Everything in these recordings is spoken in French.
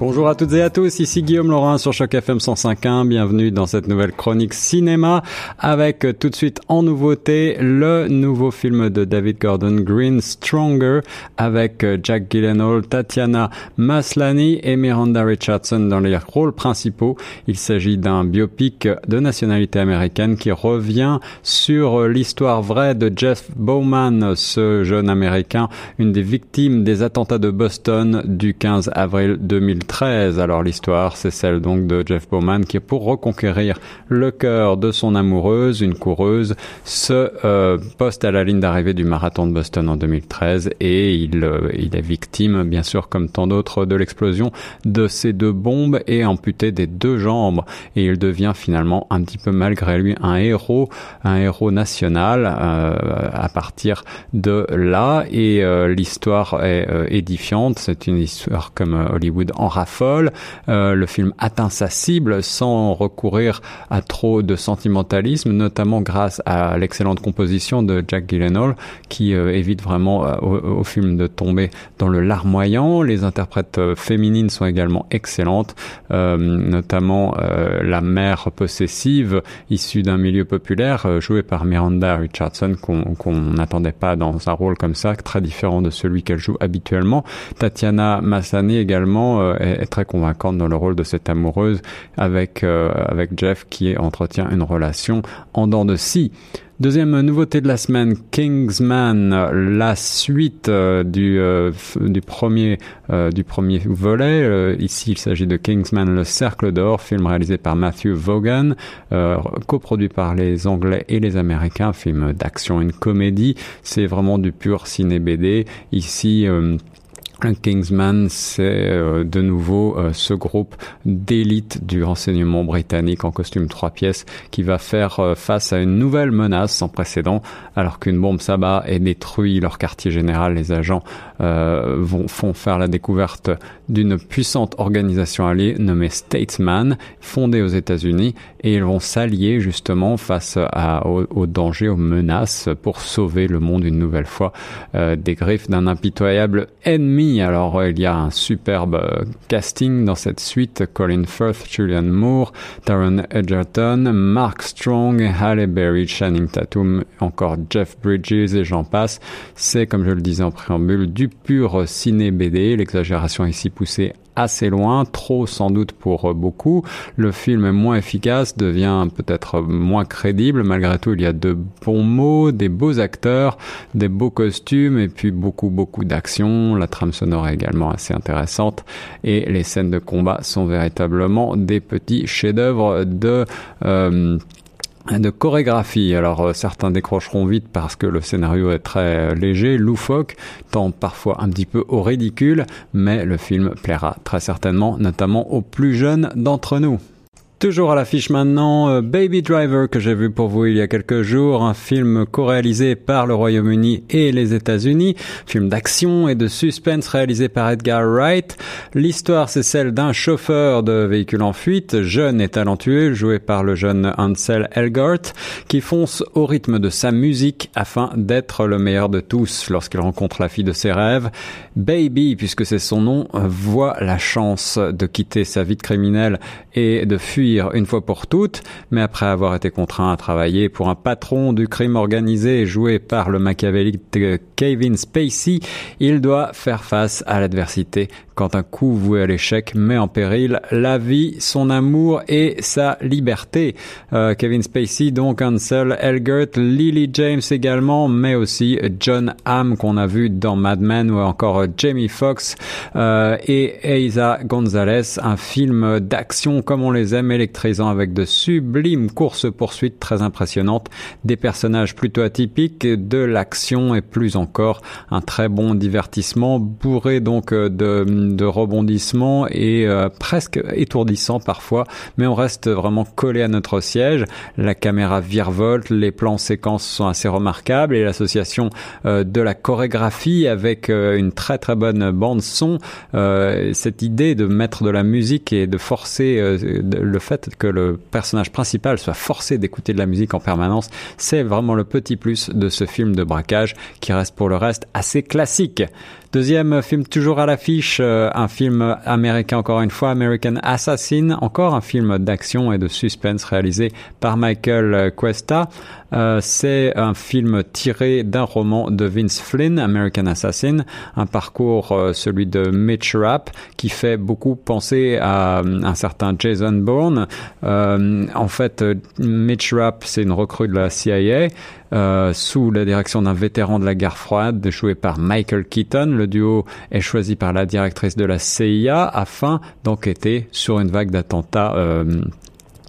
Bonjour à toutes et à tous, ici Guillaume Laurin sur Choc FM 105.1. Bienvenue dans cette nouvelle chronique cinéma avec tout de suite en nouveauté le nouveau film de David Gordon Green, Stronger, avec euh, Jack Gyllenhaal, Tatiana Maslany et Miranda Richardson dans les rôles principaux. Il s'agit d'un biopic de nationalité américaine qui revient sur euh, l'histoire vraie de Jeff Bowman, ce jeune américain, une des victimes des attentats de Boston du 15 avril 2013. Alors l'histoire, c'est celle donc de Jeff Bowman qui, pour reconquérir le cœur de son amoureuse, une coureuse, se euh, poste à la ligne d'arrivée du marathon de Boston en 2013 et il, euh, il est victime, bien sûr, comme tant d'autres, de l'explosion de ces deux bombes et amputé des deux jambes. Et il devient finalement un petit peu malgré lui un héros, un héros national euh, à partir de là. Et l'histoire est édifiante. C'est une histoire comme Hollywood en folle, euh, le film atteint sa cible sans recourir à trop de sentimentalisme, notamment grâce à l'excellente composition de Jack Gyllenhaal qui euh, évite vraiment euh, au, film de tomber dans le larmoyant. Les interprètes féminines sont également excellentes, notamment la mère possessive issue d'un milieu populaire jouée par Miranda Richardson qu'on n'attendait pas dans un rôle comme ça, très différent de celui qu'elle joue habituellement. Tatiana Massani également est, très convaincante dans le rôle de cette amoureuse avec euh, avec Jeff qui entretient une relation en dents de scie. Deuxième nouveauté de la semaine, Kingsman, la suite euh, du, euh, du premier du premier volet. ici, il s'agit de Kingsman, le Cercle d'or, film réalisé par Matthew Vaughan, coproduit par les Anglais et les Américains, film d'action, une comédie. C'est vraiment du pur ciné BD. Ici. Kingsman, c'est euh, de nouveau euh, ce groupe d'élite du renseignement britannique en costume trois pièces qui va faire euh, face à une nouvelle menace sans précédent. Alors qu'une bombe s'abat et détruit leur quartier général, les agents vont, font faire la découverte d'une puissante organisation alliée nommée Statesman, fondée aux États-Unis, et ils vont s'allier justement face à, aux, dangers, aux menaces pour sauver le monde une nouvelle fois des griffes d'un impitoyable ennemi alors il y a un superbe euh, casting dans cette suite. Colin Firth, Julian Moore, Taron Edgerton, Mark Strong, Halle Berry, Channing Tatum, encore Jeff Bridges et j'en passe. C'est, comme je le disais en préambule, du pur ciné BD. L'exagération ici poussée assez loin, trop sans doute pour beaucoup. Le film est moins efficace, devient peut-être moins crédible. Malgré tout, il y a de bons mots, des beaux acteurs, des beaux costumes et puis beaucoup, beaucoup d'action. La trame sonore également assez intéressante et les scènes de combat sont véritablement des petits chefs-d'œuvre de euh, de chorégraphie. Alors euh, certains décrocheront vite parce que le scénario est très léger, loufoque, tend parfois un petit peu au ridicule, mais le film plaira très certainement, notamment aux plus jeunes d'entre nous. Toujours à l'affiche maintenant, euh, Baby Driver que j'ai vu pour vous il y a quelques jours, un film co-réalisé par le Royaume-Uni et les États-Unis, film d'action et de suspense réalisé par Edgar Wright. L'histoire c'est celle d'un chauffeur de véhicule en fuite, jeune et talentueux, joué par le jeune Ansel Elgort, qui fonce au rythme de sa musique afin d'être le meilleur de tous lorsqu'il rencontre la fille de ses rêves. Baby, puisque c'est son nom, voit la chance de quitter sa vie de criminel et de fuir une fois pour toutes, mais après avoir été contraint à travailler pour un patron du crime organisé joué par le machiavélique Kevin Spacey, il doit faire face à l'adversité quand un coup voué à l'échec met en péril la vie, son amour et sa liberté. Euh, Kevin Spacey, donc Ansel Elgert, Lily James également, mais aussi John Hamm qu'on a vu dans Mad Men ou encore Jamie Foxx euh, et Eiza Gonzalez, un film d'action comme on les aime, électrisant avec de sublimes courses-poursuites très impressionnantes, des personnages plutôt atypiques, de l'action et plus encore un très bon divertissement bourré donc de de rebondissement et euh, presque étourdissant parfois, mais on reste vraiment collé à notre siège. La caméra virevolte, les plans séquences sont assez remarquables et l'association euh, de la chorégraphie avec euh, une très très bonne bande son, cette idée de mettre de la musique et de forcer le fait que le personnage principal soit forcé d'écouter de la musique en permanence, c'est vraiment le petit plus de ce film de braquage qui reste pour le reste assez classique. Deuxième film toujours à l'affiche, un film américain encore une fois, American Assassin, encore un film d'action et de suspense réalisé par Michael Cuesta. Euh, c'est un film tiré d'un roman de Vince Flynn, American Assassin, un parcours, euh, celui de Mitch Rapp, qui fait beaucoup penser à euh, un certain Jason Bourne. en fait, Mitch Rapp, c'est une recrue de la CIA. Sous la direction d'un vétéran de la guerre froide, joué par Michael Keaton. Le duo est choisi par la directrice de la CIA afin d'enquêter sur une vague d'attentats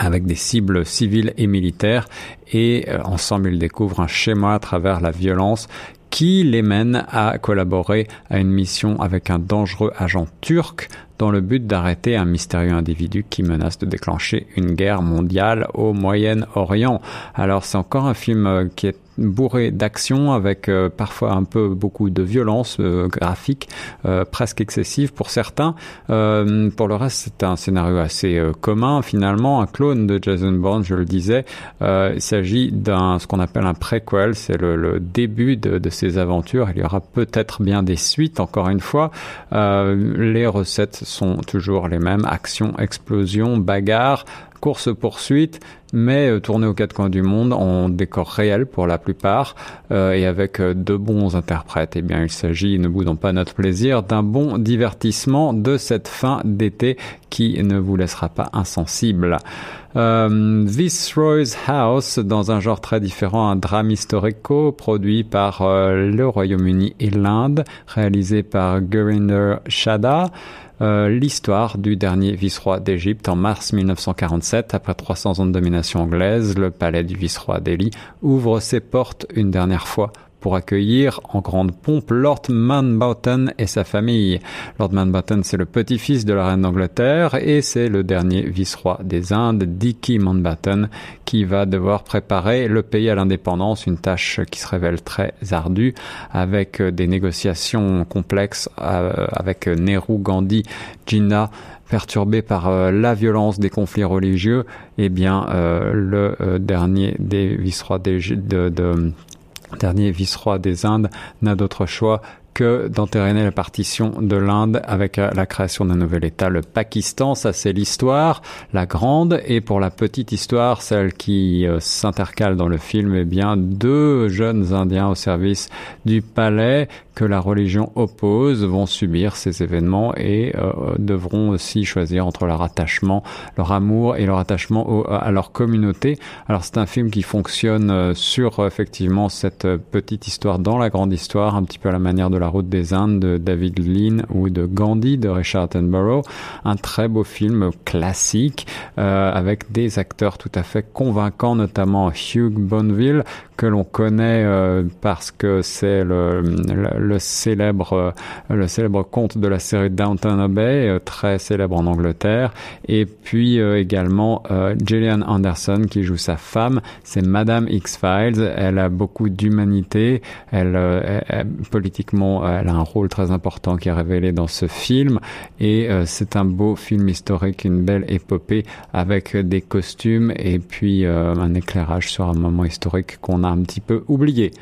avec des cibles civiles et militaires et euh, ensemble ils découvrent un schéma à travers la violence qui les mène à collaborer à une mission avec un dangereux agent turc dans le but d'arrêter un mystérieux individu qui menace de déclencher une guerre mondiale au Moyen-Orient. Alors c'est encore un film euh, qui est bourré d'action avec euh, parfois un peu beaucoup de violence euh, graphique, euh, presque excessive pour certains. pour le reste, c'est un scénario assez commun finalement, un clone de Jason Bourne, je le disais. il s'agit d'un ce qu'on appelle un prequel, c'est le, le, début de, de ces aventures. Il y aura peut-être bien des suites. Encore une fois, les recettes sont toujours les mêmes action, explosion, bagarre course-poursuite, mais euh, tourné aux quatre coins du monde en décor réel pour la plupart euh, et avec euh, de bons interprètes. Eh bien, il s'agit, ne boudons pas notre plaisir, d'un bon divertissement de cette fin d'été qui ne vous laissera pas insensible. Euh, Viceroy's House, dans un genre très différent, un drame historico produit par le Royaume-Uni et l'Inde, réalisé par Gurinder Shada. Euh, l'histoire du dernier vice-roi d'Égypte en mars 1947. Après 300 ans de domination anglaise, le palais du vice-roi Delhi ouvre ses portes une dernière fois pour accueillir en grande pompe Lord Mountbatten et sa famille. Lord Mountbatten, c'est le petit-fils de la reine d'Angleterre et c'est le dernier vice-roi des Indes, Dicky Mountbatten, qui va devoir préparer le pays à l'indépendance, une tâche qui se révèle très ardue, avec des négociations complexes euh, avec Nehru, Gandhi, Jinnah, perturbé par euh, la violence des conflits religieux, eh bien, euh, le dernier des vice-rois de, de, dernier vice-roi des Indes, n'a d'autre choix que d'entériner la partition de l'Inde avec euh, la création d'un nouvel État, le Pakistan. Ça, c'est l'histoire, la grande. Et pour la petite histoire, celle qui euh, s'intercale dans le film, eh bien, deux jeunes Indiens au service du palais que la religion oppose vont subir ces événements et euh, devront aussi choisir entre leur attachement, leur amour et leur attachement à leur communauté. Alors c'est un film qui fonctionne sur effectivement cette petite histoire dans la grande histoire, un petit peu à la manière de la route des Indes de David Lean ou de Gandhi de Richard Attenborough. Un très beau film classique euh, avec des acteurs tout à fait convaincants, notamment Hugh Bonneville que l'on connaît euh, parce que c'est le, le, célèbre euh, le célèbre conte de la série Downton Abbey, euh, très célèbre en Angleterre, et puis également Gillian Anderson qui joue sa femme, c'est Madame X Files. Elle a beaucoup d'humanité, elle, politiquement elle a un rôle très important qui est révélé dans ce film, et c'est un beau film historique, une belle épopée avec des costumes et puis un éclairage sur un moment historique qu'on a un petit peu oublié.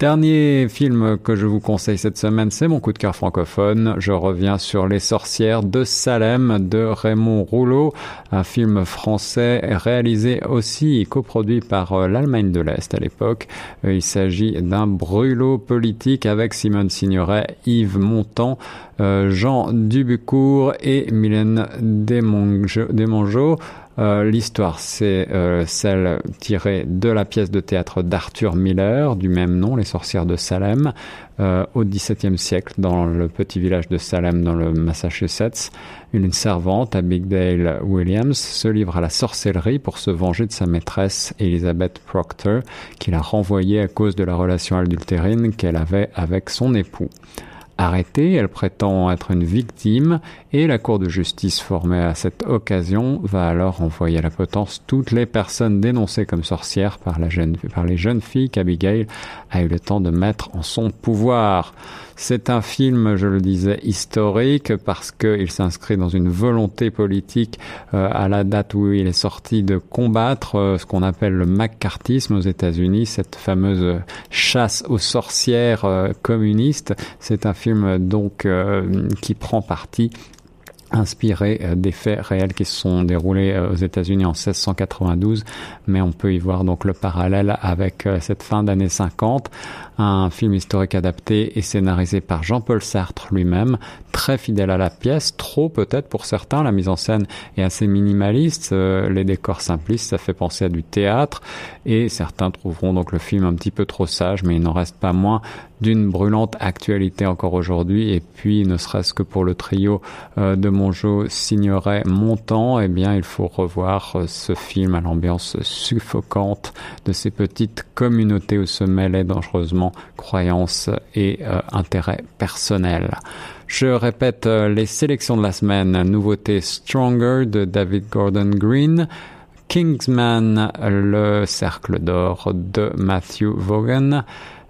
Dernier film que je vous conseille cette semaine, c'est mon coup de cœur francophone. Je reviens sur Les sorcières de Salem de Raymond Rouleau, un film français réalisé aussi et coproduit par euh, l'Allemagne de l'Est à l'époque. Euh, il s'agit d'un brûlot politique avec Simone Signoret, Yves Montand, euh, Jean Dubucourt et Mylène Desmongeaux. Euh, l'histoire, c'est euh, celle tirée de la pièce de théâtre d'Arthur Miller, du même nom, Les sorcières de Salem, euh, au XVIIe siècle, dans le petit village de Salem, dans le Massachusetts. Une servante, Abigail Williams, se livre à la sorcellerie pour se venger de sa maîtresse, Elizabeth Proctor, qui l'a renvoyée à cause de la relation adultérine qu'elle avait avec son époux. Arrêtée, elle prétend être une victime et la Cour de justice formée à cette occasion va alors envoyer à la potence toutes les personnes dénoncées comme sorcières par, la jeune, par les jeunes filles qu'Abigail a eu le temps de mettre en son pouvoir. C'est un film, je le disais, historique parce qu'il s'inscrit dans une volonté politique euh, à la date où il est sorti de combattre euh, ce qu'on appelle le McCarthyisme aux États-Unis, cette fameuse chasse aux sorcières euh, communistes. C'est un film donc qui prend parti inspiré euh, des faits réels qui se sont déroulés euh, aux États-Unis en 1692, mais on peut y voir donc le parallèle avec euh, cette fin d'année 50, un film historique adapté et scénarisé par Jean-Paul Sartre lui-même, très fidèle à la pièce, trop peut-être pour certains, la mise en scène est assez minimaliste, les décors simplistes, ça fait penser à du théâtre, et certains trouveront donc le film un petit peu trop sage, mais il n'en reste pas moins d'une brûlante actualité encore aujourd'hui. Et puis, ne serait-ce que pour le trio de Mongeau signerait Montant, eh bien, il faut revoir euh, ce film à l'ambiance suffocante de ces petites communautés où se mêlaient dangereusement croyances et euh, intérêts personnels. Je répète les sélections de la semaine. Nouveauté Stronger de David Gordon Green. Kingsman, le cercle d'or de Matthew Vaughan.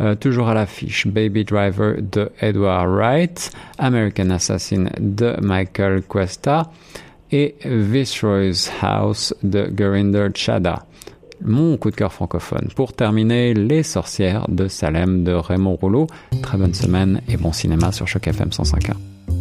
Euh, toujours à l'affiche, Baby Driver de Edward Wright, American Assassin de Michael Cuesta et Viceroy's House de Gurinder Chada. Mon coup de cœur francophone. Pour terminer, Les Sorcières de Salem de Raymond Rouleau. Très bonne semaine et bon cinéma sur Choc FM 105.1.